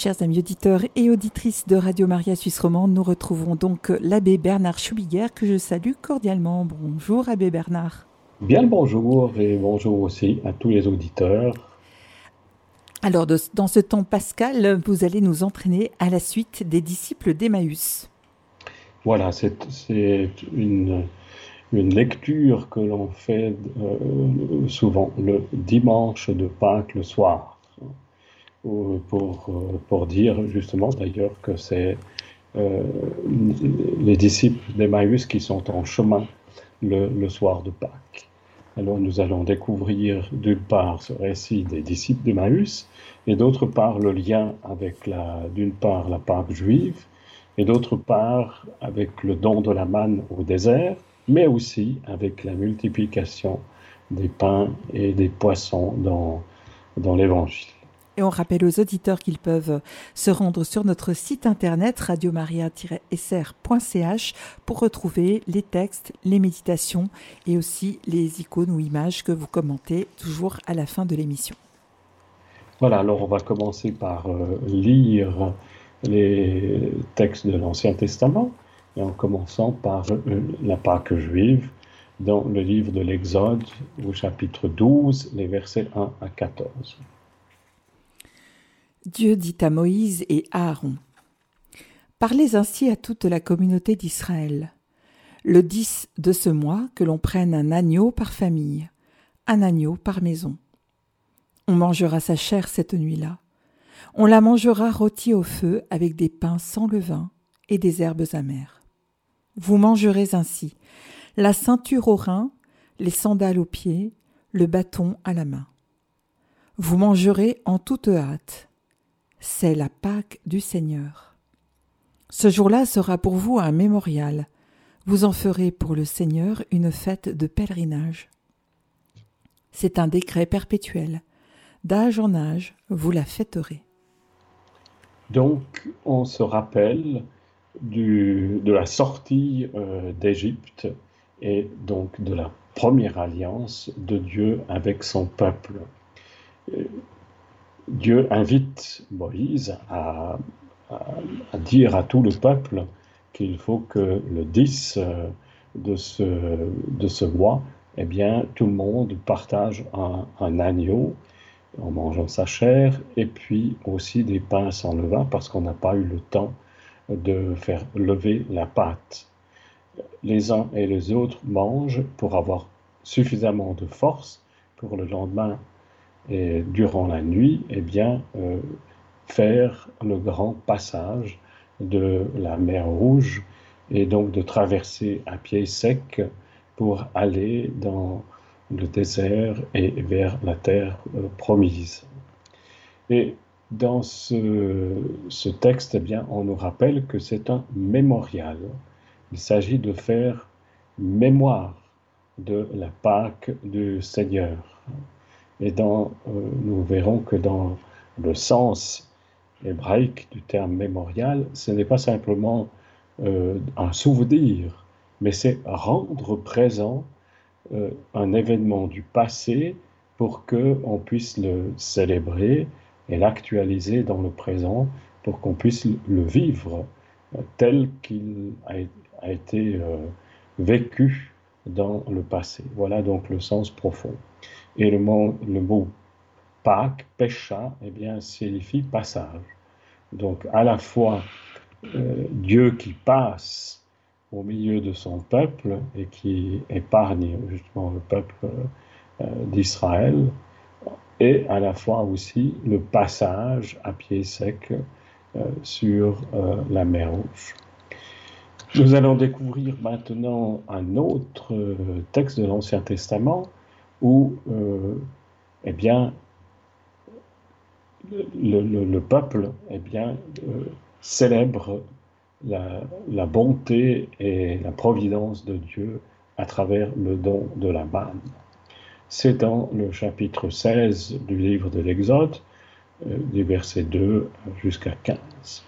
Chers amis auditeurs et auditrices de Radio Maria Suisse Romande, nous retrouvons donc l'abbé Bernard Schubiguer que je salue cordialement. Bonjour abbé Bernard. Bien le bonjour et bonjour aussi à tous les auditeurs. Alors dans ce temps pascal, vous allez nous entraîner à la suite des disciples d'Emmaüs. Voilà, c'est une, une, lecture que l'on fait euh, souvent le dimanche de Pâques le soir pour, euh, pour dire justement d'ailleurs que c'est euh, les disciples d'Emmaüs qui sont en chemin le, le, soir de Pâques. Alors nous allons découvrir d'une part ce récit des disciples d'Emmaüs et d'autre part le lien avec d'une part la Pâque juive et d'autre part avec le don de la manne au désert, mais aussi avec la multiplication des pains et des poissons dans, dans l'Évangile. Et on rappelle aux auditeurs qu'ils peuvent se rendre sur notre site internet radiomaria-sr.ch pour retrouver les textes, les méditations et aussi les icônes ou images que vous commentez toujours à la fin de l'émission. Voilà, alors on va commencer par euh, lire les textes de l'Ancien Testament, et en commençant par euh, la Pâque juive dans le livre de l'Exode au chapitre 12, les versets 1 à 14. Dieu dit à Moïse et à Aaron Parlez ainsi à toute la communauté d'Israël. Le 10 de ce mois, que l'on prenne un agneau par famille, un agneau par maison. On mangera sa chair cette nuit-là. On la mangera rôtie au feu avec des pains sans levain et des herbes amères. Vous mangerez ainsi la ceinture au rein, les sandales aux pieds, le bâton à la main. Vous mangerez en toute hâte c'est la Pâque du Seigneur. Ce jour-là sera pour vous un mémorial. Vous en ferez pour le Seigneur une fête de pèlerinage. C'est un décret perpétuel. D'âge en âge, vous la fêterez. Donc, on se rappelle de la sortie euh, d'Égypte et donc de la première alliance de Dieu avec son peuple. Dieu invite Moïse à, dire à tout le peuple qu'il faut que le 10 euh, de ce, de ce mois, eh bien, tout le monde partage un, agneau en mangeant sa chair et puis aussi des pains sans levain parce qu'on n'a pas eu le temps de faire lever la pâte. Les uns et les autres mangent pour avoir suffisamment de force pour le lendemain et durant la nuit, eh bien, euh, faire le grand passage de la mer Rouge et donc de traverser à pied sec pour aller dans le désert et vers la terre euh, promise. Et dans ce, texte, eh bien, on nous rappelle que c'est un mémorial. Il s'agit de faire mémoire de la Pâque du Seigneur. Et dans, euh, nous verrons que dans le sens hébraïque du terme mémorial, ce n'est pas simplement euh, un souvenir, mais c'est rendre présent euh, un événement du passé pour qu'on puisse le célébrer et l'actualiser dans le présent, pour qu'on puisse le vivre tel qu'il a, a, été vécu dans le passé. Voilà donc le sens profond. Et le mot, le mot Pâques, Pécha, eh bien, signifie passage. Donc, à la fois euh, Dieu qui passe au milieu de son peuple et qui épargne justement le peuple euh, d'Israël, et à la fois aussi le passage à pied sec euh, sur la mer Rouge. Nous allons découvrir maintenant un autre texte de l'Ancien Testament où euh, eh bien, le, peuple eh euh, célèbre la, la, bonté et la providence de Dieu à travers le don de la manne. C'est dans le chapitre 16 du livre de l'Exode, euh, du verset 2 jusqu'à 15.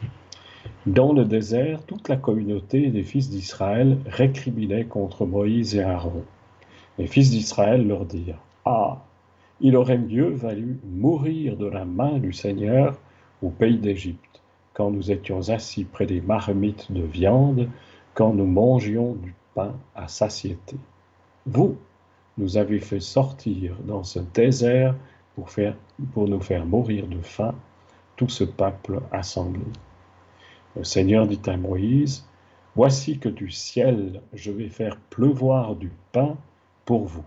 Dans le désert, toute la communauté des fils d'Israël récriminait contre Moïse et Aaron. Les fils d'Israël leur dirent Ah, il aurait mieux valu mourir de la main du Seigneur au pays d'Égypte, quand nous étions assis près des marmites de viande, quand nous mangions du pain à satiété. Vous, nous avez fait sortir dans ce désert pour, pour nous faire mourir de faim, tout ce peuple assemblé. Le Seigneur dit à Moïse, Voici que du ciel je vais faire pleuvoir du pain pour vous.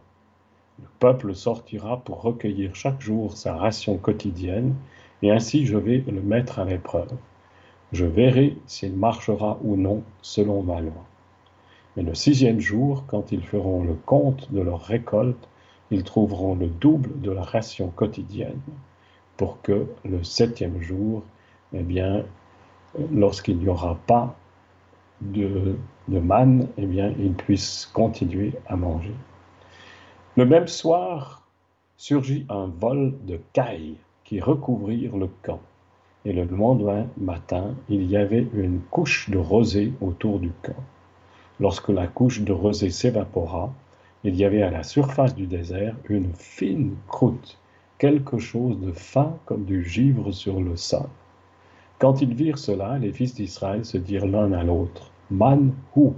Le peuple sortira pour recueillir chaque jour sa ration quotidienne, et ainsi je vais le mettre à l'épreuve. Je verrai s'il marchera ou non selon ma loi. Mais le sixième jour, quand ils feront le compte de leur récolte, ils trouveront le double de la ration quotidienne, pour que le septième jour, eh bien, lorsqu'il n'y aura pas de, manne, eh bien, ils puissent continuer à manger. Le même soir, surgit un vol de cailles qui recouvrirent le camp. Et le lendemain matin, il y avait une couche de rosée autour du camp. Lorsque la couche de rosée s'évapora, il y avait à la surface du désert une fine croûte, quelque chose de fin comme du givre sur le sol. Quand ils virent cela, les fils d'Israël se dirent l'un à l'autre, Manhu,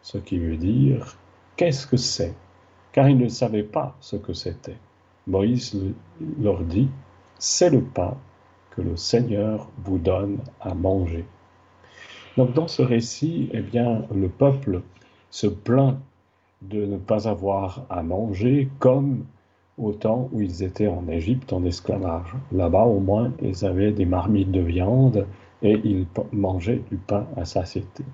ce qui veut dire qu'est-ce que c'est? Car ils ne savaient pas ce que c'était. Moïse leur dit, c'est le pain que le Seigneur vous donne à manger. Donc dans ce récit, eh bien, le peuple se plaint de ne pas avoir à manger comme au temps où ils étaient en Égypte en esclavage. Là-bas, au moins, ils avaient des marmites de viande et ils mangeaient du pain à satiété.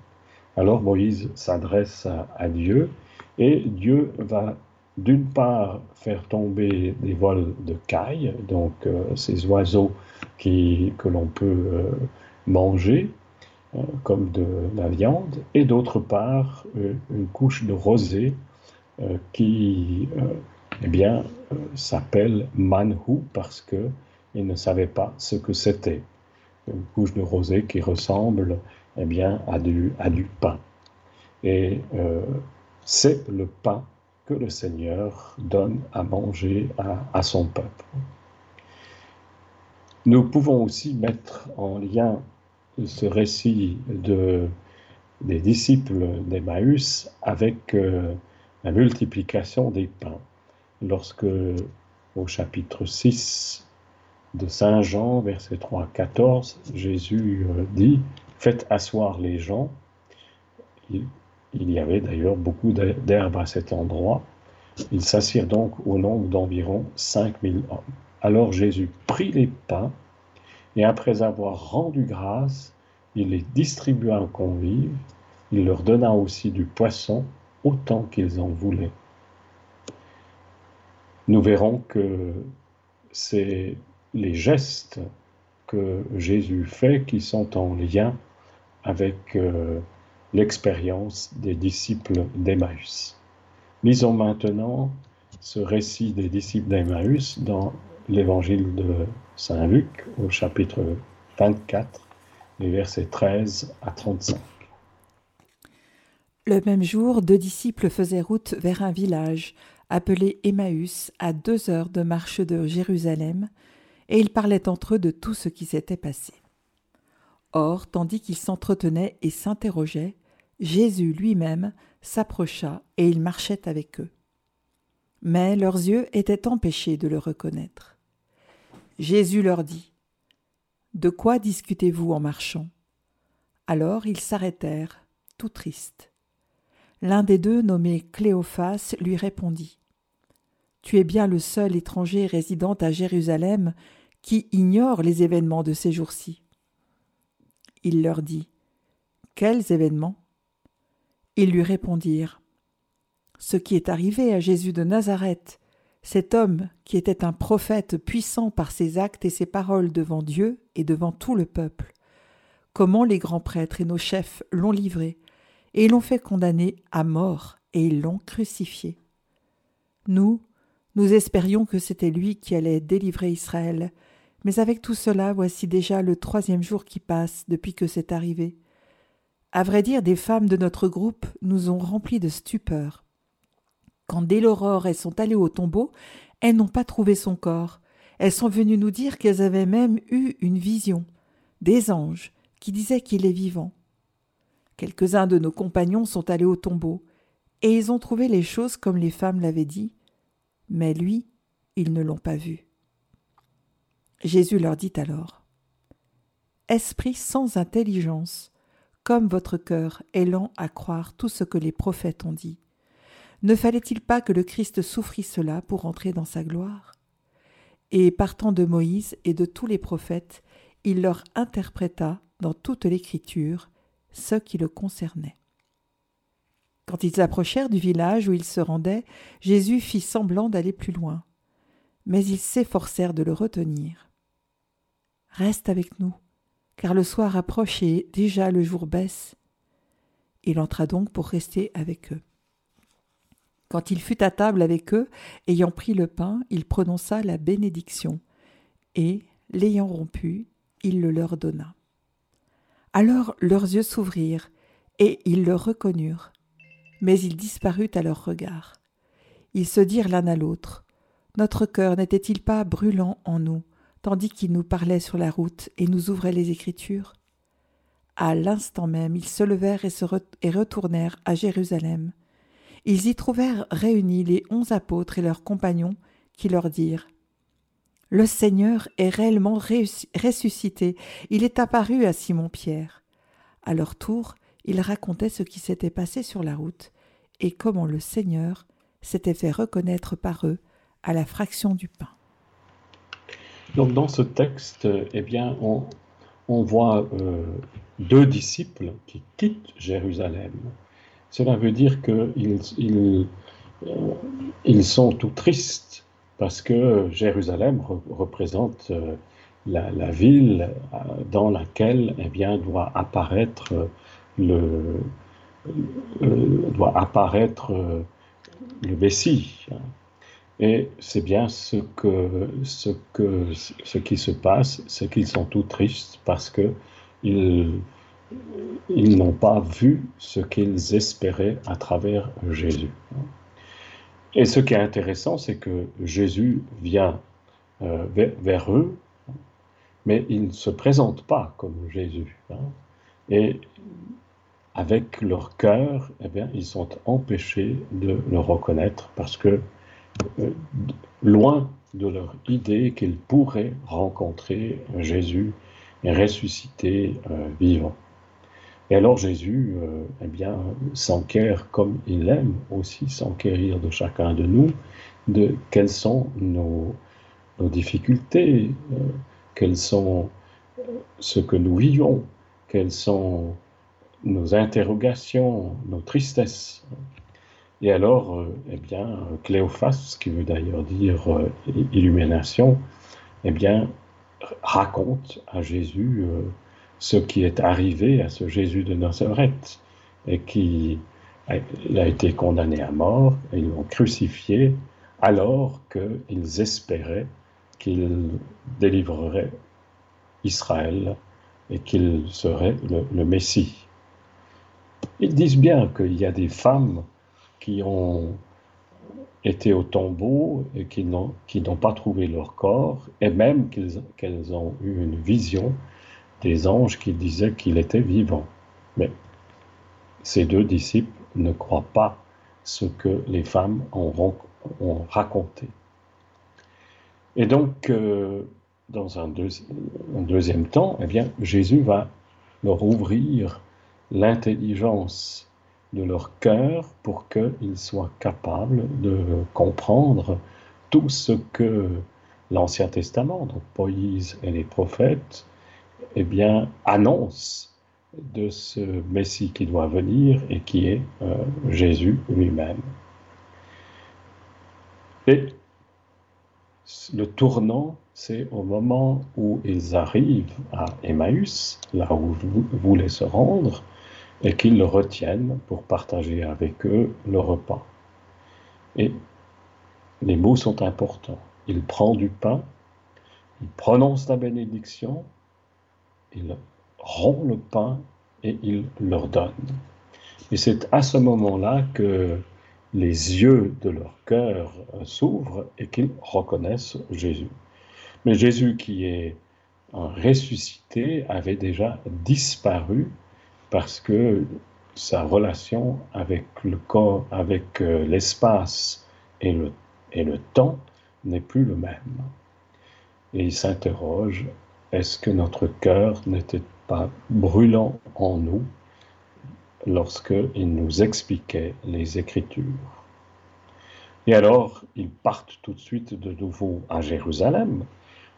Alors Moïse s'adresse à, Dieu et Dieu va d'une part faire tomber des vols de cailles, donc euh, ces oiseaux que l'on peut euh, manger, euh, comme de la viande, et d'autre part une couche de rosée qui eh bien, s'appelle manhu parce qu'il ne savait pas ce que c'était. Une couche de rosée qui ressemble eh bien, à, du, à du pain. Et c'est le pain que le Seigneur donne à manger à, son peuple. Nous pouvons aussi mettre en lien ce récit de, des disciples d'Emmaüs avec euh, la multiplication des pains. Lorsque, au chapitre 6 de Saint Jean, verset 3 à 14, Jésus euh, dit Faites asseoir les gens. Il, y avait d'ailleurs beaucoup d'herbes à cet endroit. Ils s'assirent donc au nombre d'environ 5000 hommes. Alors Jésus prit les pains et après avoir rendu grâce, il les distribua aux convives, il leur donna aussi du poisson autant qu'ils en voulaient. Nous verrons que c'est les gestes que Jésus fait qui sont en lien avec euh, l'expérience des disciples d'Emmaüs. Lisons maintenant ce récit des disciples d'Emmaüs dans l'évangile de Saint Luc au chapitre 24, les versets 13 à 35. Le même jour, deux disciples faisaient route vers un village appelé Emmaüs, à deux heures de marche de Jérusalem, et ils parlaient entre eux de tout ce qui s'était passé. Or, tandis qu'ils s'entretenaient et s'interrogeaient, Jésus lui-même s'approcha et il marchait avec eux. Mais leurs yeux étaient empêchés de le reconnaître. Jésus leur dit De quoi discutez-vous en marchant? Alors ils s'arrêtèrent, tout tristes. L'un des deux, nommé Cléophas, lui répondit Tu es bien le seul étranger résidant à Jérusalem qui ignore les événements de ces jours-ci. Il leur dit Quels événements? Ils lui répondirent Ce qui est arrivé à Jésus de Nazareth, cet homme, qui était un prophète puissant par ses actes et ses paroles devant Dieu et devant tout le peuple, comment les grands prêtres et nos chefs l'ont livré, et l'ont fait condamner à mort, et ils l'ont crucifié. Nous, nous espérions que c'était lui qui allait délivrer Israël, mais avec tout cela, voici déjà le troisième jour qui passe depuis que c'est arrivé. À vrai dire, des femmes de notre groupe nous ont remplis de stupeur. Quand dès l'aurore elles sont allées au tombeau, elles n'ont pas trouvé son corps. Elles sont venues nous dire qu'elles avaient même eu une vision, des anges qui disaient qu'il est vivant. Quelques-uns de nos compagnons sont allés au tombeau, et ils ont trouvé les choses comme les femmes l'avaient dit, mais lui, ils ne l'ont pas vu. Jésus leur dit alors Esprit sans intelligence, comme votre cœur est lent à croire tout ce que les prophètes ont dit. Ne fallait-il pas que le Christ souffrit cela pour entrer dans sa gloire? Et partant de Moïse et de tous les prophètes, il leur interpréta dans toute l'Écriture ce qui le concernait. Quand ils approchèrent du village où ils se rendaient, Jésus fit semblant d'aller plus loin, mais ils s'efforcèrent de le retenir. Reste avec nous, car le soir approche et déjà le jour baisse. Il entra donc pour rester avec eux. Quand il fut à table avec eux, ayant pris le pain, il prononça la bénédiction, et, l'ayant rompu, il le leur donna. Alors leurs yeux s'ouvrirent, et ils le reconnurent, mais il disparut à leurs regards. Ils se dirent l'un à l'autre. Notre cœur n'était-il pas brûlant en nous, tandis qu'il nous parlait sur la route et nous ouvrait les Écritures À l'instant même, ils se levèrent et, et retournèrent à Jérusalem. Ils y trouvèrent réunis les onze apôtres et leurs compagnons, qui leur dirent Le Seigneur est réellement ressuscité, il est apparu à Simon-Pierre. À leur tour, ils racontaient ce qui s'était passé sur la route et comment le Seigneur s'était fait reconnaître par eux à la fraction du pain. Donc dans ce texte, eh bien, on, voit euh, deux disciples qui quittent Jérusalem. Cela veut dire qu'ils ils, euh, ils sont tout tristes parce que Jérusalem représente euh, la, ville dans laquelle eh bien, doit apparaître le, doit apparaître le Messie. Et c'est bien ce, que, ce, ce qui se passe, c'est qu'ils sont tout tristes parce que ils, n'ont pas vu ce qu'ils espéraient à travers Jésus. Et ce qui est intéressant, c'est que Jésus vient euh, vers, eux, mais il ne se présente pas comme Jésus. Hein. Et avec leur cœur, eh bien, ils sont empêchés de le reconnaître parce que loin de leur idée qu'ils pourraient rencontrer Jésus ressuscité euh, vivant. Et alors Jésus, euh, eh bien, s'enquiert comme il aime aussi s'enquérir de chacun de nous, de quelles sont nos, difficultés, quelles sont ce que nous vivons, quelles sont nos interrogations, nos tristesses. Et alors, euh, eh bien, Cléophas, qui veut d'ailleurs dire euh, illumination, eh bien, raconte à Jésus euh, ce qui est arrivé à ce Jésus de Nazareth, et qui a, été condamné à mort, et ils l'ont crucifié, alors qu'ils espéraient qu'il délivrerait Israël et qu'il serait le Messie. Ils disent bien qu'il y a des femmes qui ont été au tombeau et qui n'ont, pas trouvé leur corps, et même qu'elles, ont eu une vision des anges qui disaient qu'il était vivant. Mais ces deux disciples ne croient pas ce que les femmes ont, ont raconté. Et donc, euh, dans un, un, deuxième temps, eh bien, Jésus va leur ouvrir l'intelligence de leur cœur pour qu'ils soient capables de comprendre tout ce que l'Ancien Testament, donc Moïse et les prophètes, eh bien, annoncent de ce Messie qui doit venir et qui est euh, Jésus lui-même. Et le tournant, c'est au moment où ils arrivent à Emmaüs, là où voulez se rendre, et qu'ils le retiennent pour partager avec eux le repas. Et les mots sont importants. Il prend du pain, il prononce la bénédiction, il rompt le pain et il leur donne. Et c'est à ce moment-là que les yeux de leur cœur s'ouvrent et qu'ils reconnaissent Jésus. Mais Jésus qui est ressuscité avait déjà disparu parce que sa relation avec le corps, avec euh, l'espace et le, et le temps n'est plus le même. Et il s'interroge, est-ce que notre cœur n'était pas brûlant en nous lorsqu'il nous expliquait les Écritures? Et alors, ils partent tout de suite de nouveau à Jérusalem,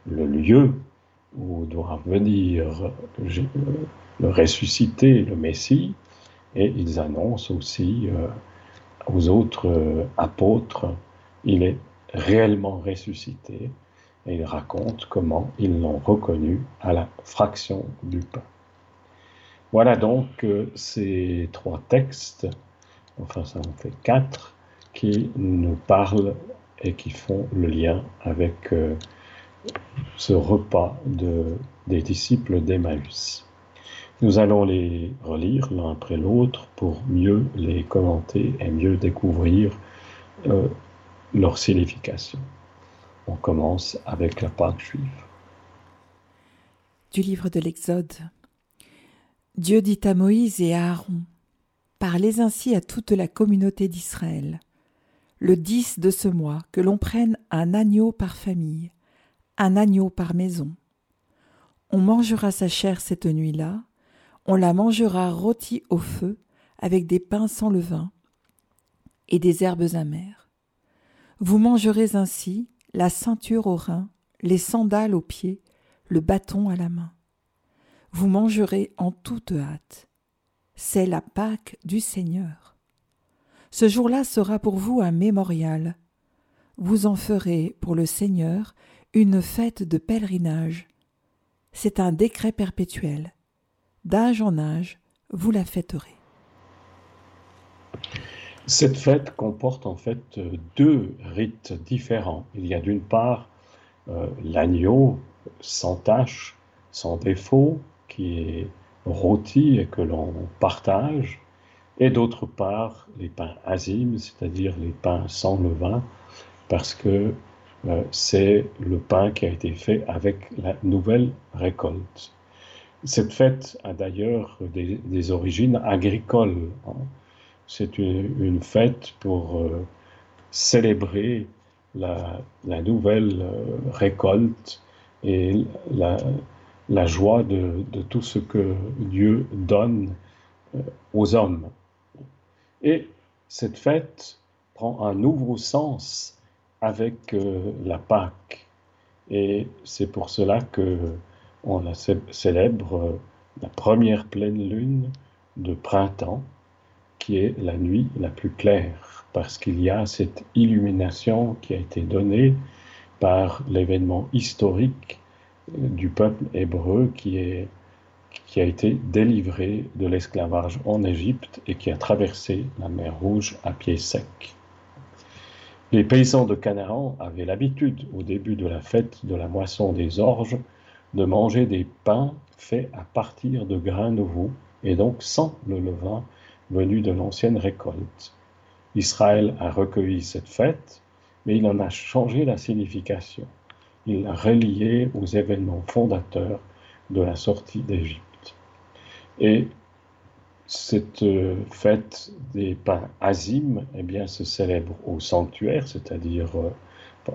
le lieu où doit venir le ressuscité, le Messie, et ils annoncent aussi euh, aux autres euh, apôtres, il est réellement ressuscité, et ils racontent comment ils l'ont reconnu à la fraction du pain. Voilà donc euh, ces trois textes, enfin ça en fait quatre, qui nous parlent et qui font le lien avec ce repas de, des disciples d'Emmaüs. Nous allons les relire l'un après l'autre pour mieux les commenter et mieux découvrir euh, leur signification. On commence avec la Pâque juive. Du livre de l'Exode. Dieu dit à Moïse et à Aaron Parlez ainsi à toute la communauté d'Israël. Le 10 de ce mois, que l'on prenne un agneau par famille, un agneau par maison. On mangera sa chair cette nuit-là, on la mangera rôtie au feu, avec des pains sans levain et des herbes amères. Vous mangerez ainsi la ceinture aux reins, les sandales aux pieds, le bâton à la main. Vous mangerez en toute hâte. C'est la Pâque du Seigneur. Ce jour-là sera pour vous un mémorial. Vous en ferez pour le Seigneur une fête de pèlerinage. C'est un décret perpétuel. D'âge en âge, vous la fêterez. Cette fête comporte en fait deux rites différents. Il y a d'une part euh, l'agneau sans tache, sans défaut, qui est rôti et que l'on partage, et d'autre part les pains azimes, c'est-à-dire les pains sans levain, parce que euh, c'est le pain qui a été fait avec la nouvelle récolte. Cette fête a d'ailleurs des, origines agricoles. Hein. C'est une, fête pour euh, célébrer la, nouvelle euh, récolte et la, joie de, tout ce que Dieu donne aux hommes. Et cette fête prend un nouveau sens avec euh, la Pâque. Et c'est pour cela que on la célèbre euh, la première pleine lune de printemps, qui est la nuit la plus claire, parce qu'il y a cette illumination qui a été donnée par l'événement historique euh, du peuple hébreu qui, a été délivré de l'esclavage en Égypte et qui a traversé la mer Rouge à pied sec. Les paysans de Canaan avaient l'habitude, au début de la fête de la moisson des orges, de manger des pains faits à partir de grains nouveaux, et donc sans le levain venu de l'ancienne récolte. Israël a recueilli cette fête, mais il en a changé la signification. Il l'a reliée aux événements fondateurs de la sortie d'Égypte. Et cette euh, fête des pains azim eh bien, se célèbre au sanctuaire, c'est-à-dire euh,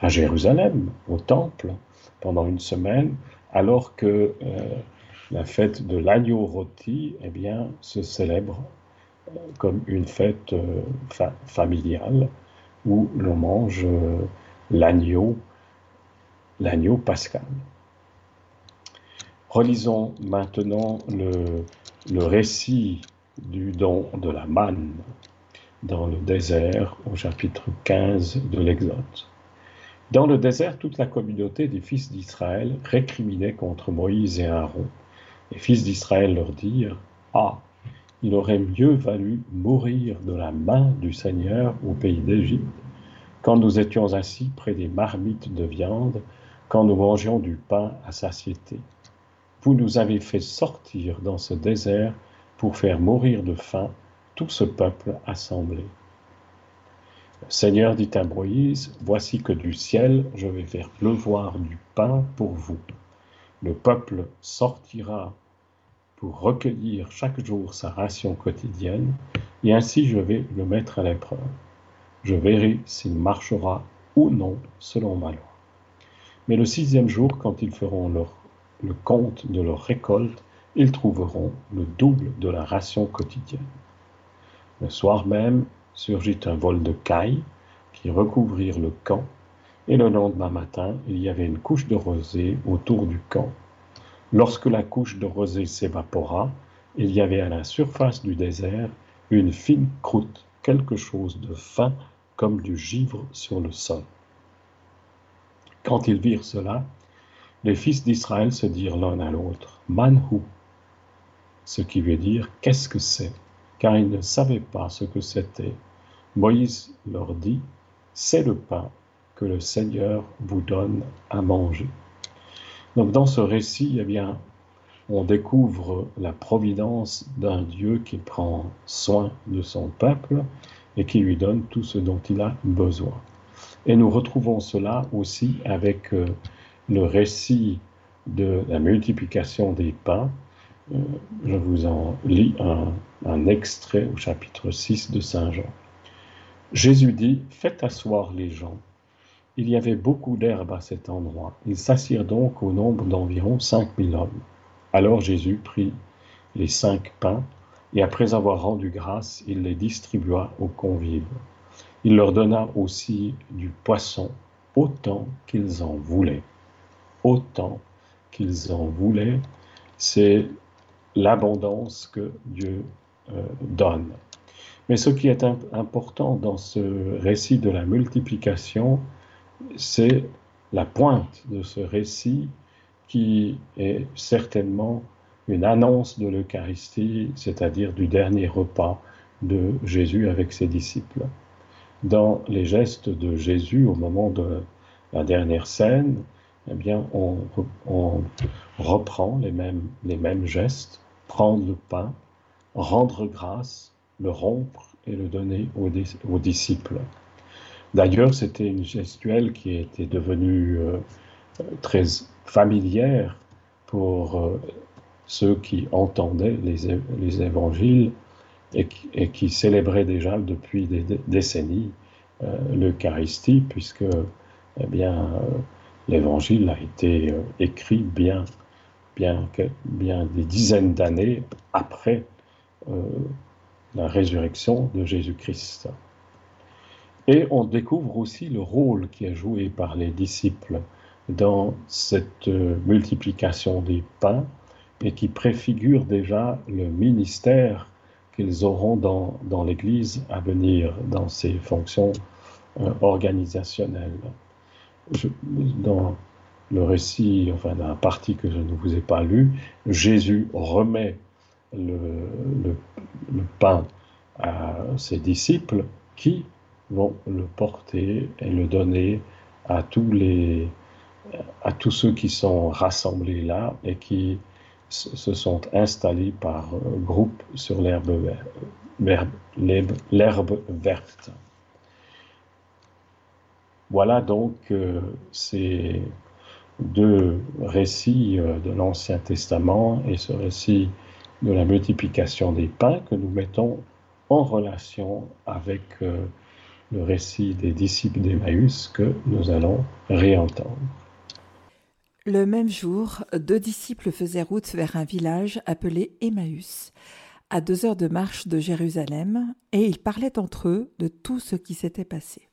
à Jérusalem, au temple, pendant une semaine, alors que euh, la fête de l'agneau rôti eh bien, se célèbre comme une fête familiale où l'on mange l'agneau, l'agneau pascal. Relisons maintenant le récit du don de la manne dans le désert au chapitre 15 de l'Exode. Dans le désert, toute la communauté des fils d'Israël récriminait contre Moïse et Aaron. Les fils d'Israël leur dirent Ah, il aurait mieux valu mourir de la main du Seigneur au pays d'Égypte, quand nous étions assis près des marmites de viande, quand nous mangions du pain à satiété. Vous nous avez fait sortir dans ce désert pour faire mourir de faim tout ce peuple assemblé. Seigneur dit à Moïse, Voici que du ciel je vais faire pleuvoir du pain pour vous. Le peuple sortira pour recueillir chaque jour sa ration quotidienne, et ainsi je vais le mettre à l'épreuve. Je verrai s'il marchera ou non selon ma loi. Mais le sixième jour, quand ils feront le compte de leur récolte, ils trouveront le double de la ration quotidienne. Le soir même surgit un vol de cailles qui recouvrirent le camp, et le lendemain matin, il y avait une couche de rosée autour du camp. Lorsque la couche de rosée s'évapora, il y avait à la surface du désert une fine croûte, quelque chose de fin comme du givre sur le sol. Quand ils virent cela, les fils d'Israël se dirent l'un à l'autre, Manhu, ce qui veut dire qu'est-ce que c'est, car ils ne savaient pas ce que c'était. Moïse leur dit, c'est le pain que le Seigneur vous donne à manger. Donc dans ce récit, eh bien, on découvre la providence d'un Dieu qui prend soin de son peuple et qui lui donne tout ce dont il a besoin. Et nous retrouvons cela aussi avec euh, le récit de la multiplication des pains. Euh, je vous en lis un, un extrait au chapitre 6 de Saint Jean. Jésus dit, faites asseoir les gens. Il y avait beaucoup d'herbe à cet endroit. Ils s'assirent donc au nombre d'environ cinq mille hommes. Alors Jésus prit les cinq pains, et après avoir rendu grâce, il les distribua aux convives. Il leur donna aussi du poisson, autant qu'ils en voulaient. Autant qu'ils en voulaient, c'est l'abondance que Dieu donne. Mais ce qui est important dans ce récit de la multiplication, c'est la pointe de ce récit qui est certainement une annonce de l'Eucharistie, c'est-à-dire du dernier repas de Jésus avec ses disciples. Dans les gestes de Jésus au moment de la dernière scène, eh bien, on, reprend les mêmes, les mêmes gestes, prendre le pain, rendre grâce, le rompre et le donner aux disciples. D'ailleurs, c'était une gestuelle qui était devenue euh, très familière pour euh, ceux qui entendaient les, évangiles et qui, célébraient déjà depuis des, décennies euh, l'Eucharistie, puisque eh bien, l'évangile a été écrit bien, bien, bien des dizaines d'années après la résurrection de Jésus-Christ. Et on découvre aussi le rôle qui est joué par les disciples dans cette euh, multiplication des pains et qui préfigure déjà le ministère qu'ils auront dans, dans l'Église à venir, dans ses fonctions euh, organisationnelles. dans le récit, enfin dans la partie que je ne vous ai pas lue, Jésus remet le, pain à ses disciples qui vont le porter et le donner à tous les à tous ceux qui sont rassemblés là et qui se sont installés par groupe sur l'herbe l'herbe verte. Voilà donc euh, ces deux récits euh, de l'Ancien Testament et ce récit de la multiplication des pains que nous mettons en relation avec euh, le récit des disciples d'Emmaüs que nous allons réentendre. Le même jour, deux disciples faisaient route vers un village appelé Emmaüs, à deux heures de marche de Jérusalem, et ils parlaient entre eux de tout ce qui s'était passé.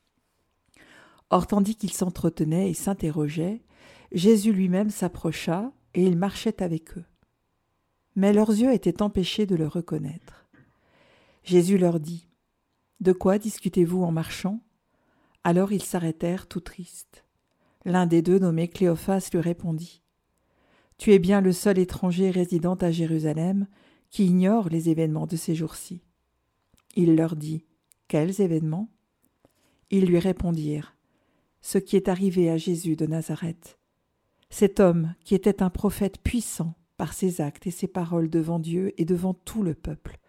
Or, tandis qu'ils s'entretenaient et s'interrogeaient, Jésus lui-même s'approcha, et il marchait avec eux. Mais leurs yeux étaient empêchés de le reconnaître. Jésus leur dit de quoi discutez-vous en marchant? Alors ils s'arrêtèrent tout tristes. L'un des deux, nommé Cléophas, lui répondit Tu es bien le seul étranger résidant à Jérusalem qui ignore les événements de ces jours-ci. Il leur dit Quels événements? Ils lui répondirent Ce qui est arrivé à Jésus de Nazareth. Cet homme, qui était un prophète puissant par ses actes et ses paroles devant Dieu et devant tout le peuple,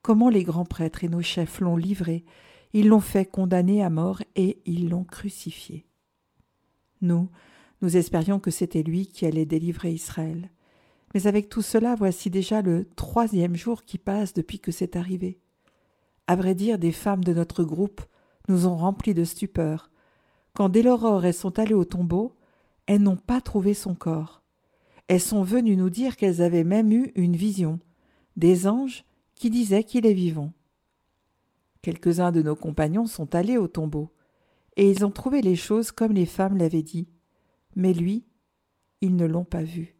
comment les grands prêtres et nos chefs l'ont livré Ils l'ont fait condamner à mort et ils l'ont crucifié. Nous, nous espérions que c'était lui qui allait délivrer Israël. Mais avec tout cela, voici déjà le troisième jour qui passe depuis que c'est arrivé. À vrai dire, des femmes de notre groupe nous ont remplis de stupeur. Quand dès l'aurore elles sont allées au tombeau, elles n'ont pas trouvé son corps. Elles sont venues nous dire qu'elles avaient même eu une vision, des anges qui disaient qu'il est vivant. Quelques-uns de nos compagnons sont allés au tombeau, et ils ont trouvé les choses comme les femmes l'avaient dit. Mais lui, ils ne l'ont pas vu.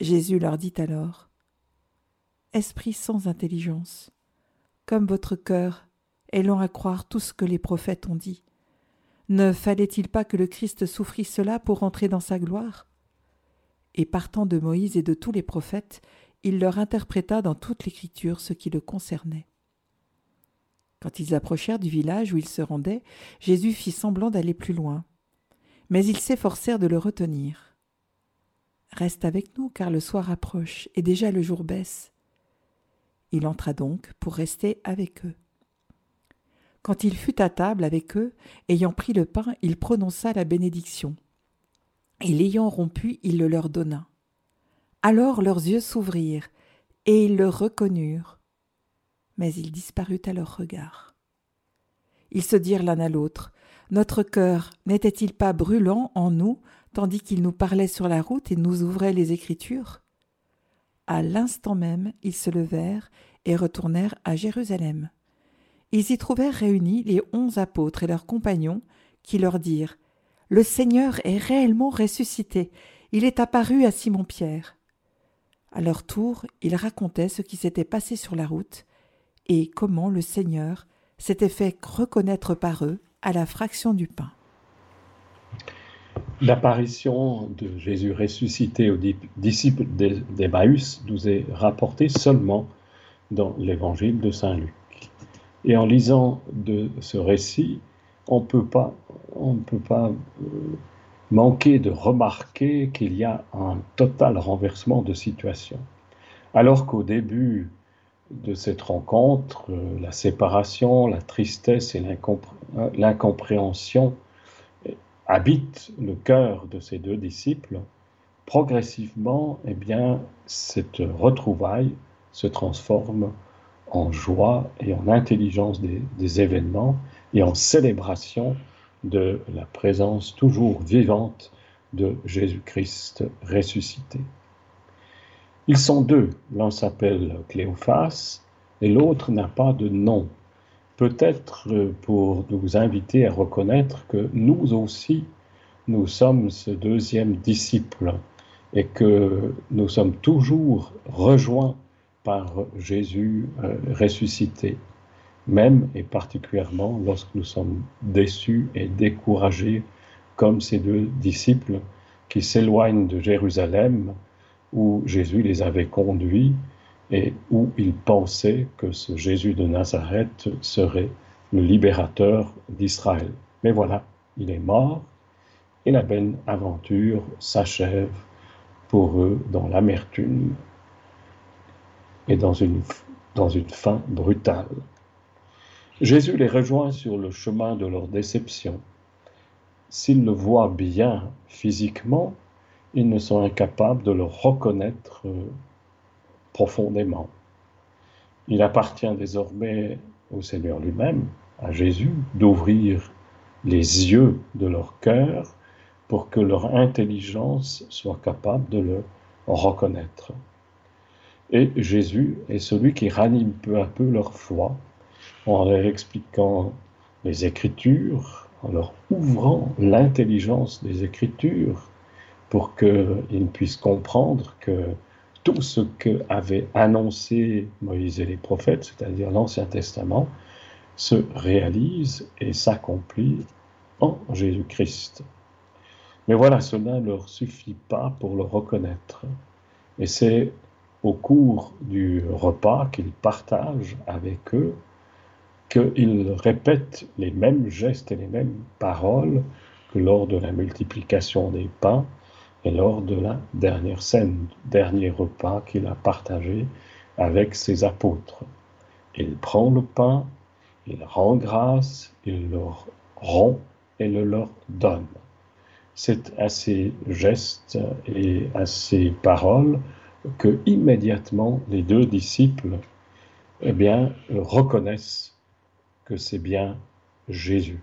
Jésus leur dit alors Esprit sans intelligence, comme votre cœur est lent à croire tout ce que les prophètes ont dit. Ne fallait-il pas que le Christ souffrit cela pour entrer dans sa gloire? Et partant de Moïse et de tous les prophètes, il leur interpréta dans toute l'écriture ce qui le concernait. Quand ils approchèrent du village où ils se rendaient, Jésus fit semblant d'aller plus loin. Mais ils s'efforcèrent de le retenir. Reste avec nous, car le soir approche, et déjà le jour baisse. Il entra donc pour rester avec eux. Quand il fut à table avec eux, ayant pris le pain, il prononça la bénédiction. Et l'ayant rompu, il le leur donna. Alors leurs yeux s'ouvrirent, et ils le reconnurent. Mais il disparut à leur regard. Ils se dirent l'un à l'autre. Notre cœur n'était-il pas brûlant en nous, tandis qu'il nous parlait sur la route et nous ouvrait les Écritures? À l'instant même, ils se levèrent et retournèrent à Jérusalem. Ils y trouvèrent réunis les onze apôtres et leurs compagnons, qui leur dirent Le Seigneur est réellement ressuscité, il est apparu à Simon-Pierre. À leur tour, ils racontaient ce qui s'était passé sur la route et comment le Seigneur s'était fait reconnaître par eux à la fraction du pain. L'apparition de Jésus ressuscité aux disciples d'Emmaüs nous est rapportée seulement dans l'évangile de Saint Luc. Et en lisant de ce récit, on ne peut pas euh, manquer de remarquer qu'il y a un total renversement de situation. Alors qu'au début de cette rencontre, euh, la séparation, la tristesse et euh, l'incompréhension habitent le cœur de ces deux disciples, progressivement, eh bien, cette retrouvaille se transforme en joie et en intelligence des événements et en célébration de la présence toujours vivante de Jésus-Christ ressuscité. Ils sont deux, l'un s'appelle Cléophas et l'autre n'a pas de nom. Peut-être pour nous inviter à reconnaître que nous aussi, nous sommes ce deuxième disciple et que nous sommes toujours rejoints par Jésus euh, ressuscité même et particulièrement lorsque nous sommes déçus et découragés comme ces deux disciples qui s'éloignent de Jérusalem où Jésus les avait conduits et où ils pensaient que ce Jésus de Nazareth serait le libérateur d'Israël. Mais voilà, il est mort et la belle aventure s'achève pour eux dans l'amertume et dans une, dans fin brutale. Jésus les rejoint sur le chemin de leur déception. S'ils le voient bien physiquement, ils ne sont incapables de le reconnaître euh, profondément. Il appartient désormais au Seigneur lui-même, à Jésus, d'ouvrir les yeux de leur cœur pour que leur intelligence soit capable de le reconnaître. Et Jésus est celui qui ranime peu à peu leur foi en leur expliquant les Écritures, en leur ouvrant l'intelligence des Écritures pour qu'ils puissent comprendre que tout ce qu'avaient annoncé Moïse et les prophètes, c'est-à-dire l'Ancien Testament, se réalise et s'accomplit en Jésus-Christ. Mais voilà, cela ne leur suffit pas pour le reconnaître. Et c'est au cours du repas qu'ils partagent avec eux qu'il répète les mêmes gestes et les mêmes paroles que lors de la multiplication des pains et lors de la dernière scène, dernier repas qu'il a partagé avec ses apôtres. Il prend le pain, il rend grâce, il leur rend et le leur donne. C'est à ces gestes et à ces paroles que immédiatement les deux disciples eh bien, reconnaissent que c'est bien Jésus.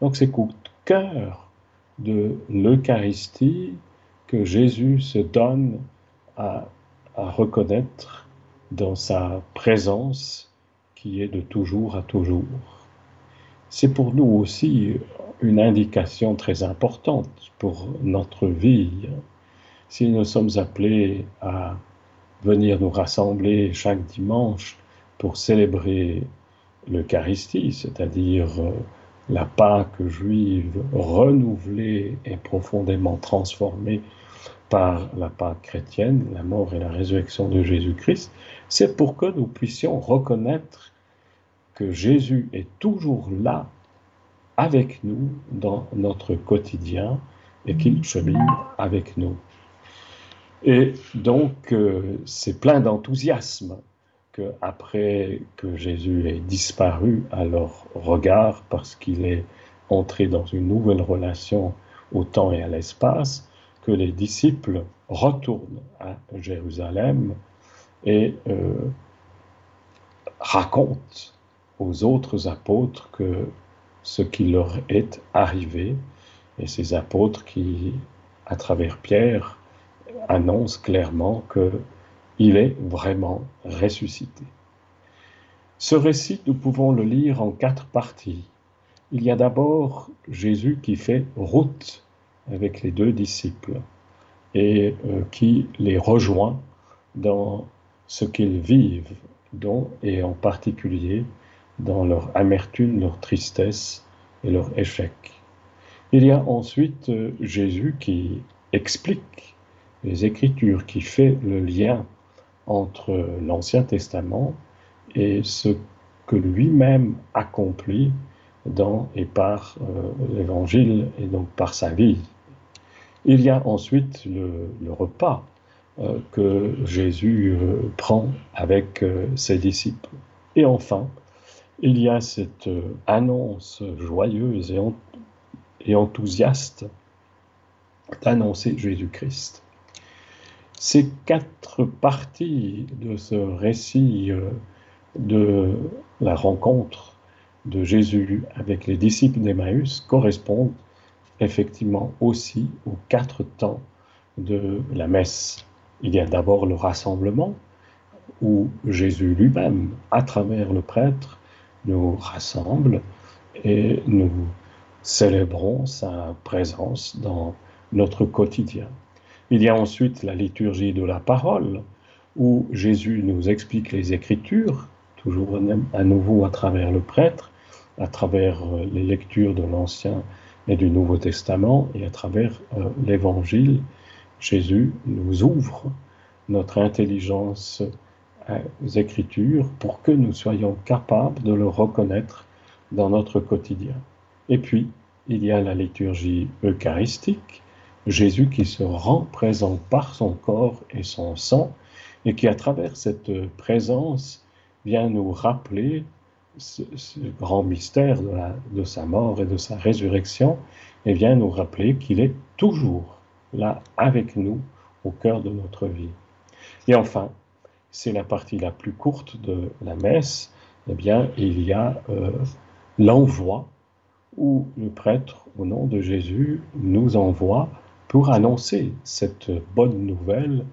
Donc c'est au cœur de l'Eucharistie que Jésus se donne à, à reconnaître dans sa présence qui est de toujours à toujours. C'est pour nous aussi une indication très importante pour notre vie. Si nous sommes appelés à venir nous rassembler chaque dimanche pour célébrer l'Eucharistie, c'est-à-dire euh, la Pâque juive renouvelée et profondément transformée par la Pâque chrétienne, la mort et la résurrection de Jésus-Christ, c'est pour que nous puissions reconnaître que Jésus est toujours là avec nous dans notre quotidien et qu'il chemine avec nous. Et donc, euh, c'est plein d'enthousiasme que après que Jésus ait disparu à leur regard parce qu'il est entré dans une nouvelle relation au temps et à l'espace, que les disciples retournent à Jérusalem et euh, racontent aux autres apôtres que ce qui leur est arrivé, et ces apôtres qui, à travers Pierre, annoncent clairement qu'il est vraiment ressuscité. Ce récit, nous pouvons le lire en quatre parties. Il y a d'abord Jésus qui fait route avec les deux disciples et euh, qui les rejoint dans ce qu'ils vivent, dont et en particulier dans leur amertume, leur tristesse et leur échec. Il y a ensuite euh, Jésus qui explique les Écritures, qui fait le lien entre l'Ancien Testament et ce que lui-même accomplit dans et par euh, l'Évangile et donc par sa vie. Il y a ensuite le, repas euh, que Jésus prend avec ses disciples. Et enfin, il y a cette euh, annonce joyeuse et, enthousiaste d'annoncer Jésus-Christ. Ces quatre parties de ce récit euh, de la rencontre de Jésus avec les disciples d'Emmaüs correspondent effectivement aussi aux quatre temps de la messe. Il y a d'abord le rassemblement, où Jésus lui-même, à travers le prêtre, nous rassemble et nous célébrons sa présence dans notre quotidien. Il y a ensuite la liturgie de la parole, où Jésus nous explique les Écritures, toujours à nouveau à travers le prêtre, à travers euh, les lectures de l'Ancien et du Nouveau Testament, et à travers euh, l'Évangile. Jésus nous ouvre notre intelligence aux Écritures pour que nous soyons capables de le reconnaître dans notre quotidien. Et puis, il y a la liturgie eucharistique, Jésus qui se rend présent par son corps et son sang, et qui, à travers cette présence, vient nous rappeler ce, grand mystère de, sa mort et de sa résurrection, et vient nous rappeler qu'il est toujours là avec nous au cœur de notre vie. Et enfin, c'est la partie la plus courte de la messe, eh bien, il y a euh, l'envoi où le prêtre, au nom de Jésus, nous envoie pour annoncer cette bonne nouvelle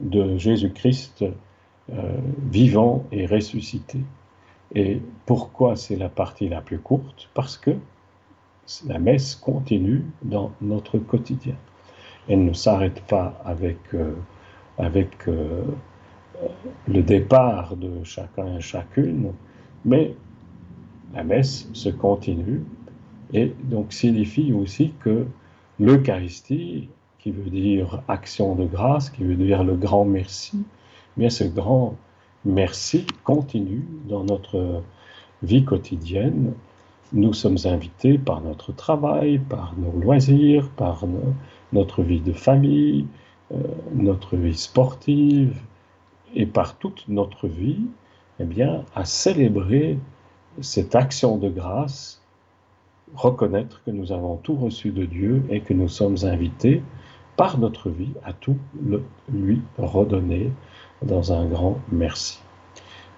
de Jésus-Christ euh, vivant et ressuscité. Et pourquoi c'est la partie la plus courte? Parce que la messe continue dans notre quotidien. Elle ne s'arrête pas avec, euh, avec le départ de chacun et chacune, mais la messe se continue et donc signifie aussi que l'Eucharistie, qui veut dire action de grâce, qui veut dire le grand merci, bien ce grand merci continue dans notre vie quotidienne. Nous sommes invités par notre travail, par nos loisirs, par notre vie de famille, euh, notre vie sportive, et par toute notre vie, eh bien, à célébrer cette action de grâce, reconnaître que nous avons tout reçu de Dieu et que nous sommes invités par notre vie à tout lui redonner dans un grand merci.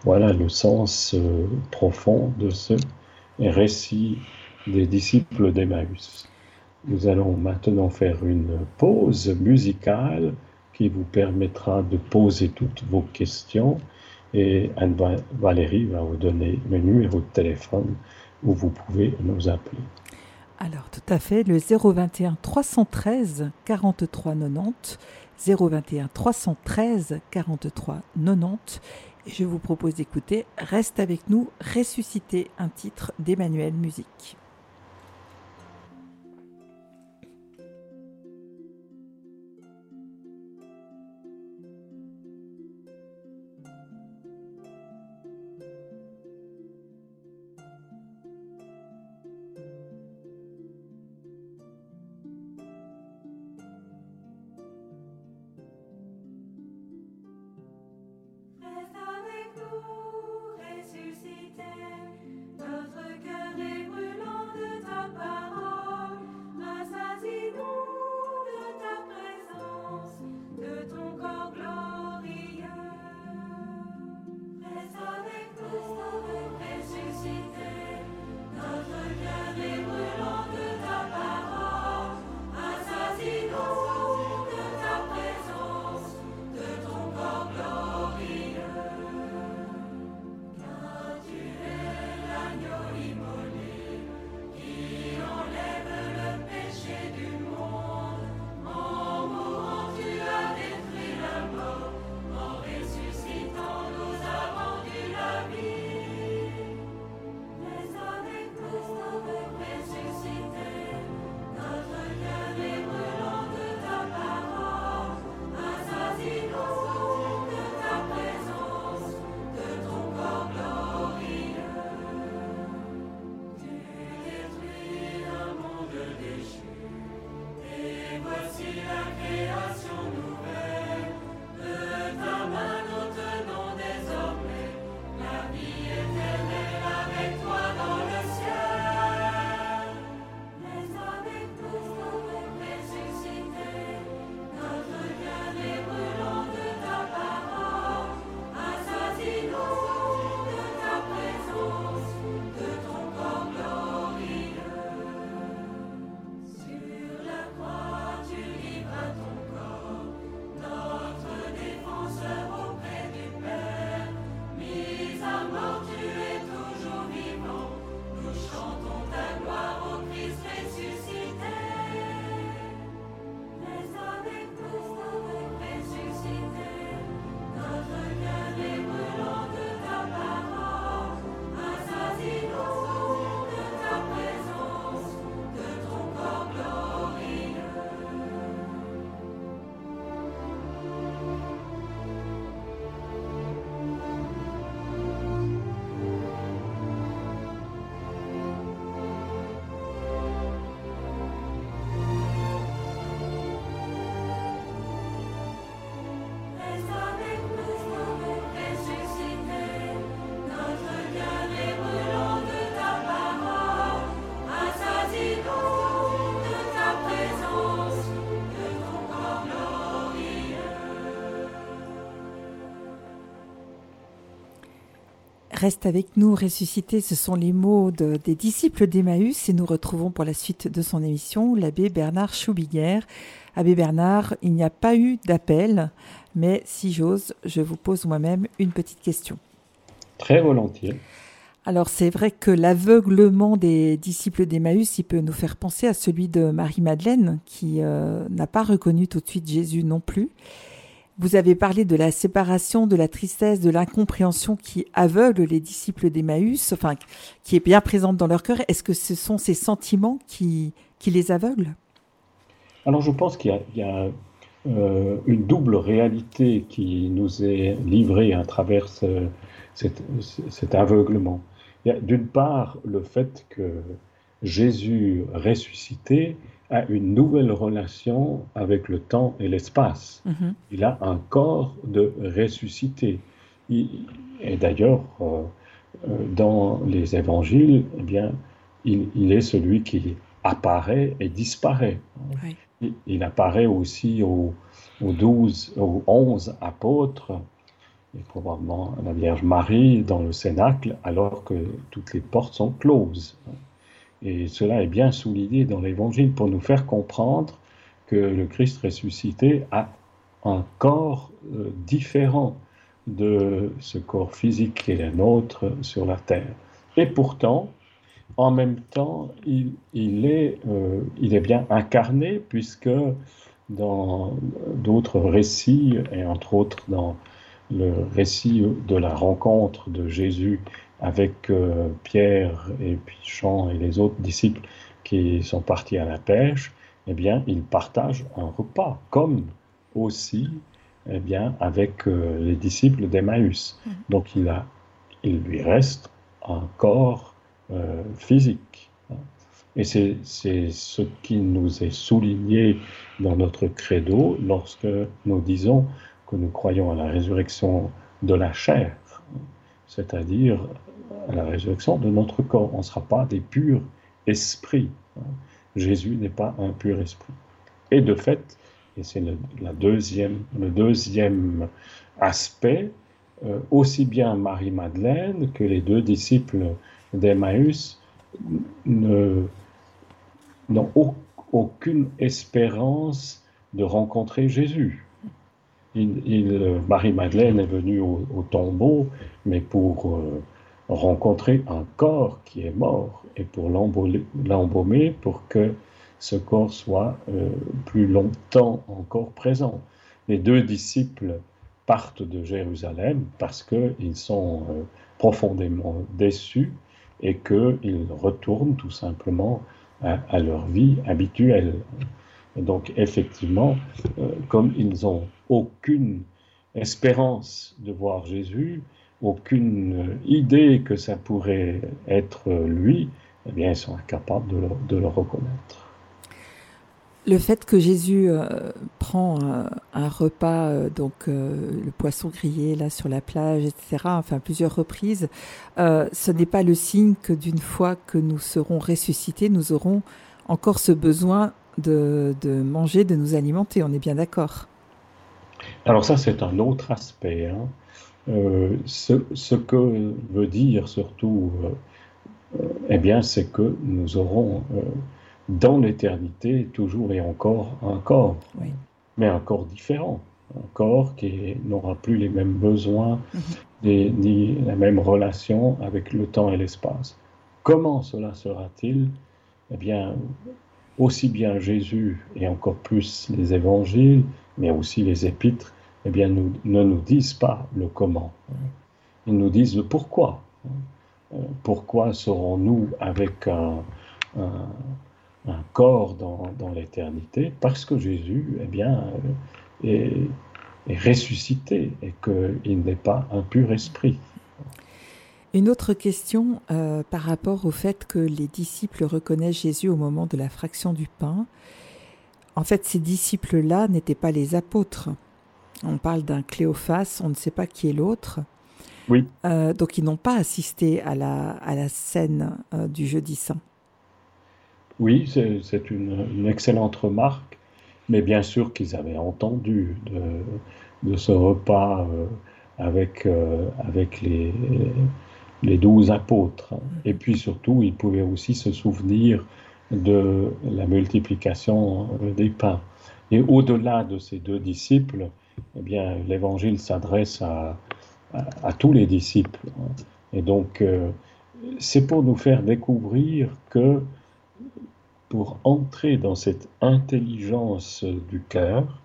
Voilà le sens euh, profond de ce récit des disciples d'Emmaüs. Nous allons maintenant faire une pause musicale qui vous permettra de poser toutes vos questions et Anne-Valérie va vous donner le numéro de téléphone où vous pouvez nous appeler. Alors tout à fait, le 021 313 43 90, 021 313 43 90. Et je vous propose d'écouter Reste avec nous, ressusciter un titre d'Emmanuel Musique. Reste avec nous, ressuscité, ce sont les mots des disciples d'Emmaüs et nous retrouvons pour la suite de son émission l'abbé Bernard Choubiguer. Abbé Bernard, il n'y a pas eu d'appel, mais si j'ose, je vous pose moi-même une petite question. Très volontiers. Alors c'est vrai que l'aveuglement des disciples d'Emmaüs, il peut nous faire penser à celui de Marie-Madeleine, qui euh, n'a pas reconnu tout de suite Jésus non plus. Vous avez parlé de la séparation, de la tristesse, de l'incompréhension qui aveugle les disciples d'Emmaüs, enfin, qui est bien présente dans leur cœur. Est-ce que ce sont ces sentiments qui, qui les aveuglent? Alors, je pense qu'il y a, euh, une double réalité qui nous est livrée à travers cet, aveuglement. Il y a d'une part le fait que Jésus ressuscité a une nouvelle relation avec le temps et l'espace. Mhm. Il a un corps de ressuscité. et d'ailleurs, euh, dans les évangiles, eh bien, il, est celui qui apparaît et disparaît. Il, apparaît aussi aux, aux, 12, aux 11 apôtres, et probablement la Vierge Marie dans le Cénacle, alors que toutes les portes sont closes. Et cela est bien souligné dans l'Évangile pour nous faire comprendre que le Christ ressuscité a un corps euh, différent de ce corps physique qui est le nôtre sur la terre. Et pourtant, en même temps, il, euh, il est bien incarné, puisque dans d'autres récits, et entre autres dans le récit de la rencontre de Jésus avec euh, Pierre et puis Jean et les autres disciples qui sont partis à la pêche, eh bien, il partage un repas, comme aussi eh bien, avec euh, les disciples d'Emmaüs. Mmh. Donc, il, a, il lui reste un corps euh, physique. Et c'est ce qui nous est souligné dans notre credo lorsque nous disons que nous croyons à la résurrection de la chair, c'est-à-dire à la résurrection de notre corps. On ne sera pas des purs esprits. Jésus n'est pas un pur esprit. Et de fait, et c'est le, la deuxième, le deuxième aspect, euh, aussi bien Marie-Madeleine que les deux disciples d'Emmaüs n'ont aucune espérance de rencontrer Jésus. Marie-Madeleine est venue au, tombeau, mais pour euh, rencontrer un corps qui est mort et pour l'embaumer, pour que ce corps soit euh, plus longtemps encore présent. Les deux disciples partent de Jérusalem parce qu'ils sont euh, profondément déçus et qu'ils retournent tout simplement à, leur vie habituelle. Donc effectivement, euh, comme ils n'ont aucune espérance de voir Jésus, aucune idée que ça pourrait être lui, eh bien ils sont incapables de le reconnaître. Le fait que Jésus euh, prend un, repas, euh, donc euh, le poisson grillé là sur la plage, etc., enfin plusieurs reprises, ce n'est pas le signe que d'une fois que nous serons ressuscités, nous aurons encore ce besoin de, manger, de nous alimenter. On est bien d'accord. Alors ça, c'est un autre aspect. Hein. Ce, ce, que veut dire surtout, eh bien, c'est que nous aurons dans l'éternité, toujours et encore un corps, mais un corps différent, un corps qui n'aura plus les mêmes besoins, mhm. ni la même relation avec le temps et l'espace. Comment cela sera-t-il? Eh bien, aussi bien Jésus et encore plus les évangiles, mais aussi les épîtres, eh bien, nous, ne nous disent pas le comment. Ils nous disent le pourquoi. Pourquoi serons-nous avec un corps dans, l'éternité? Parce que Jésus eh bien, est ressuscité et qu'il n'est pas un pur esprit. Une autre question euh, par rapport au fait que les disciples reconnaissent Jésus au moment de la fraction du pain. En fait, ces disciples-là n'étaient pas les apôtres. On parle d'un Cléophas, on ne sait pas qui est l'autre. Oui. Euh, donc ils n'ont pas assisté à la, à la scène du jeudi saint. Oui, c'est une, excellente remarque, mais bien sûr qu'ils avaient entendu de, ce repas euh, avec, euh, avec les, les douze apôtres. Et puis surtout, ils pouvaient aussi se souvenir de la multiplication euh, des pains. Et au-delà de ces deux disciples, eh bien, l'Évangile s'adresse à, à, tous les disciples. Et donc, c'est pour nous faire découvrir que pour entrer dans cette intelligence du cœur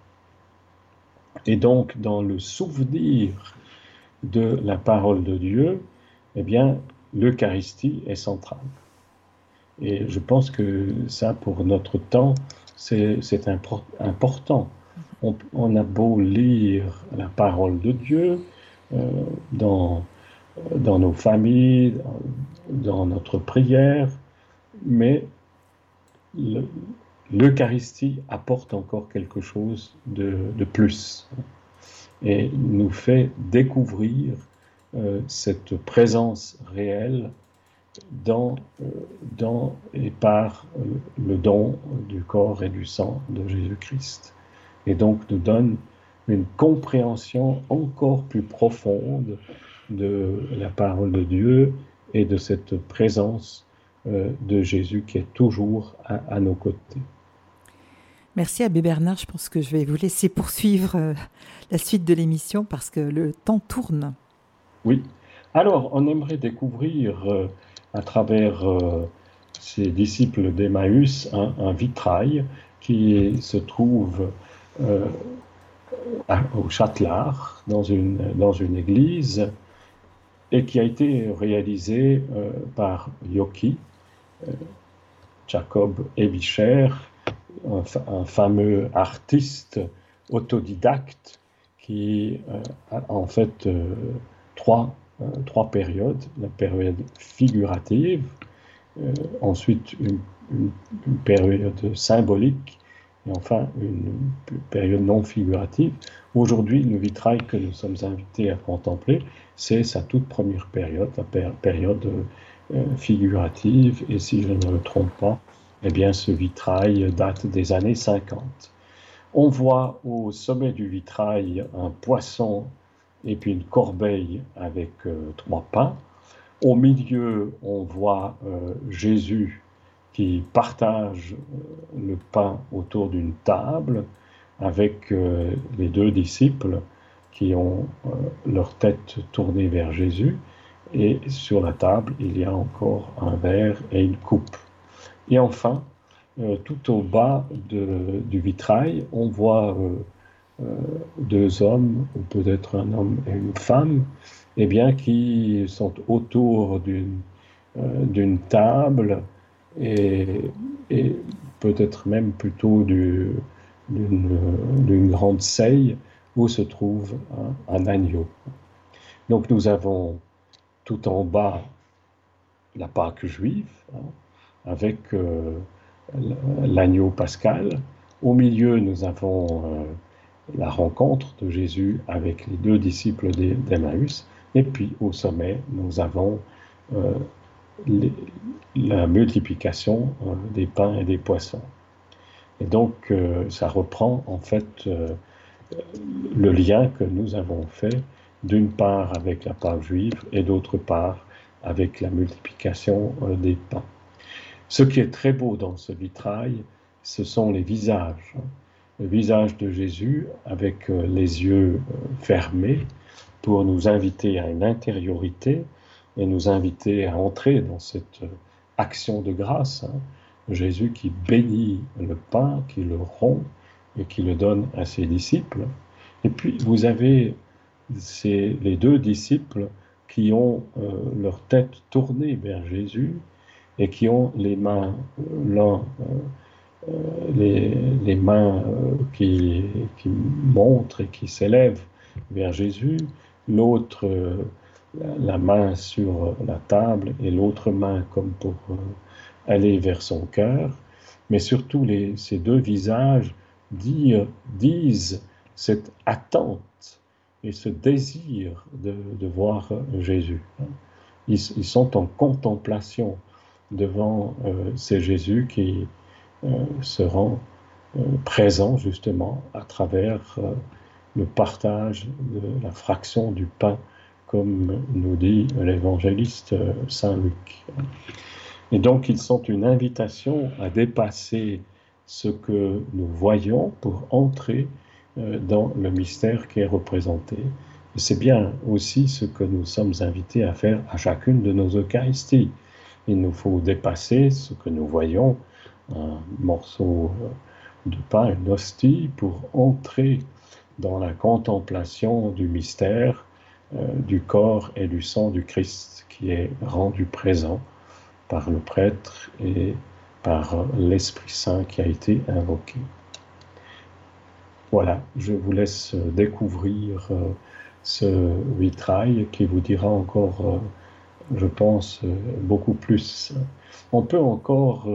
et donc dans le souvenir de la parole de Dieu, eh bien, l'Eucharistie est centrale. Et je pense que ça, pour notre temps, c'est important. On, a beau lire la parole de Dieu euh, dans, dans nos familles, dans notre prière, mais l'Eucharistie apporte encore quelque chose de, plus et nous fait découvrir cette présence réelle dans, dans et par le don du corps et du sang de Jésus-Christ. Et donc nous donne une compréhension encore plus profonde de la parole de Dieu et de cette présence euh, de Jésus qui est toujours à, nos côtés. Merci Abbé Bernard, je pense que je vais vous laisser poursuivre euh, la suite de l'émission parce que le temps tourne. Oui, alors on aimerait découvrir euh, à travers ces disciples d'Emmaüs un, vitrail qui se trouve au Châtelard, dans une, dans une église, et qui a été réalisé euh, par Yoki, euh, Jacob Ebischer, un, fameux artiste autodidacte qui euh, en fait trois, trois périodes. La période figurative, ensuite une, une, période symbolique et enfin une période non figurative. Aujourd'hui, le vitrail que nous sommes invités à contempler, c'est sa toute première période, la période euh, figurative, et si je ne me trompe pas, eh bien ce vitrail date des années 50. On voit au sommet du vitrail un poisson et puis une corbeille avec euh, trois pains. Au milieu, on voit euh, Jésus qui partage le pain autour d'une table avec les deux disciples qui ont euh, leur tête tournée vers Jésus, et sur la table, il y a encore un verre et une coupe. Et enfin, euh, tout au bas du vitrail, on voit euh, deux hommes, ou peut-être un homme et une femme, eh bien, qui sont autour d'une d'une table et, peut-être même plutôt d'une grande seille où se trouve un, agneau. Donc nous avons tout en bas la Pâque juive, hein, avec euh, l'agneau pascal. Au milieu, nous avons euh, la rencontre de Jésus avec les deux disciples d'Emmaüs. Et puis au sommet, nous avons euh, la multiplication des pains et des poissons. Et donc, ça reprend en fait le lien que nous avons fait d'une part avec la part juive et d'autre part avec la multiplication euh, des pains. Ce qui est très beau dans ce vitrail, ce sont les visages. Visage de Jésus avec euh, les yeux euh, fermés pour nous inviter à une intériorité et nous inviter à entrer dans cette action de grâce. Hein. Jésus qui bénit le pain, qui le rompt, et qui le donne à ses disciples. Et puis vous avez ces, les deux disciples qui ont euh, leur tête tournée vers Jésus et qui ont les mains, euh, l'un, euh, les, mains qui, qui, montrent et qui s'élèvent vers Jésus, l'autre la main sur la table et l'autre main comme pour aller vers son cœur, mais surtout ces deux visages disent cette attente et ce désir de, voir Jésus. Ils, sont en contemplation devant euh, ces Jésus qui euh, se rend euh, présent justement à travers le partage de la fraction du pain, comme nous dit l'évangéliste Saint Luc. Et donc ils sont une invitation à dépasser ce que nous voyons pour entrer euh, dans le mystère qui est représenté. C'est bien aussi ce que nous sommes invités à faire à chacune de nos Eucharisties. Il nous faut dépasser ce que nous voyons, un morceau de pain, une hostie, pour entrer dans la contemplation du mystère euh, du corps et du sang du Christ qui est rendu présent par le prêtre et par l'Esprit Saint qui a été invoqué. Voilà, je vous laisse découvrir euh, ce vitrail qui vous dira encore, euh, je pense, beaucoup plus. On peut encore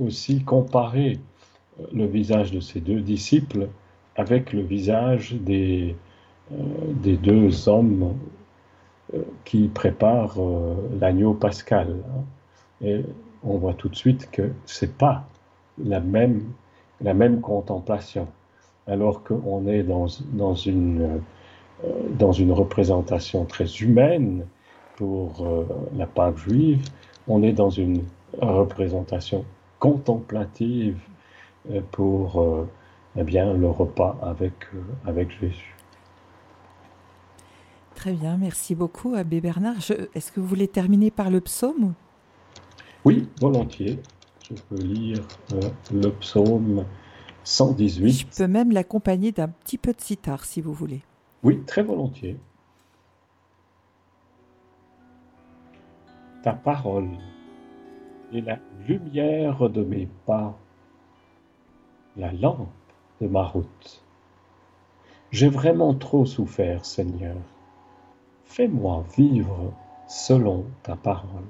aussi comparer le visage de ces deux disciples avec le visage des, des deux hommes qui prépare l'agneau pascal. Hein. Et on voit tout de suite que c'est pas la même, la même contemplation, alors qu'on est dans, dans, une, dans une représentation très humaine pour la Pâque juive, on est dans une représentation contemplative pour eh bien, le repas avec, euh, avec Jésus. Très bien, merci beaucoup, Abbé Bernard. Est-ce que vous voulez terminer par le psaume? Oui, volontiers. Je peux lire euh, le psaume 118. Je peux même l'accompagner d'un petit peu de sitar, si vous voulez. Oui, très volontiers. Ta parole est la lumière de mes pas, la lampe de ma route. J'ai vraiment trop souffert, Seigneur. Fais-moi vivre selon ta parole.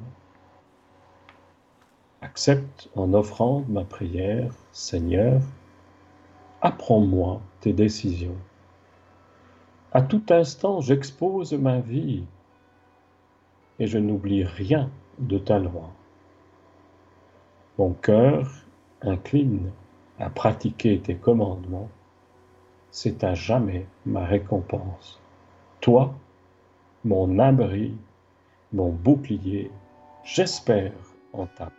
Accepte en offrande ma prière, Seigneur. Apprends-moi tes décisions. À tout instant, j'expose ma vie et je n'oublie rien de ta loi. Mon cœur incline à pratiquer tes commandements, c'est à jamais ma récompense. Toi, mon abri, mon bouclier, j'espère en ta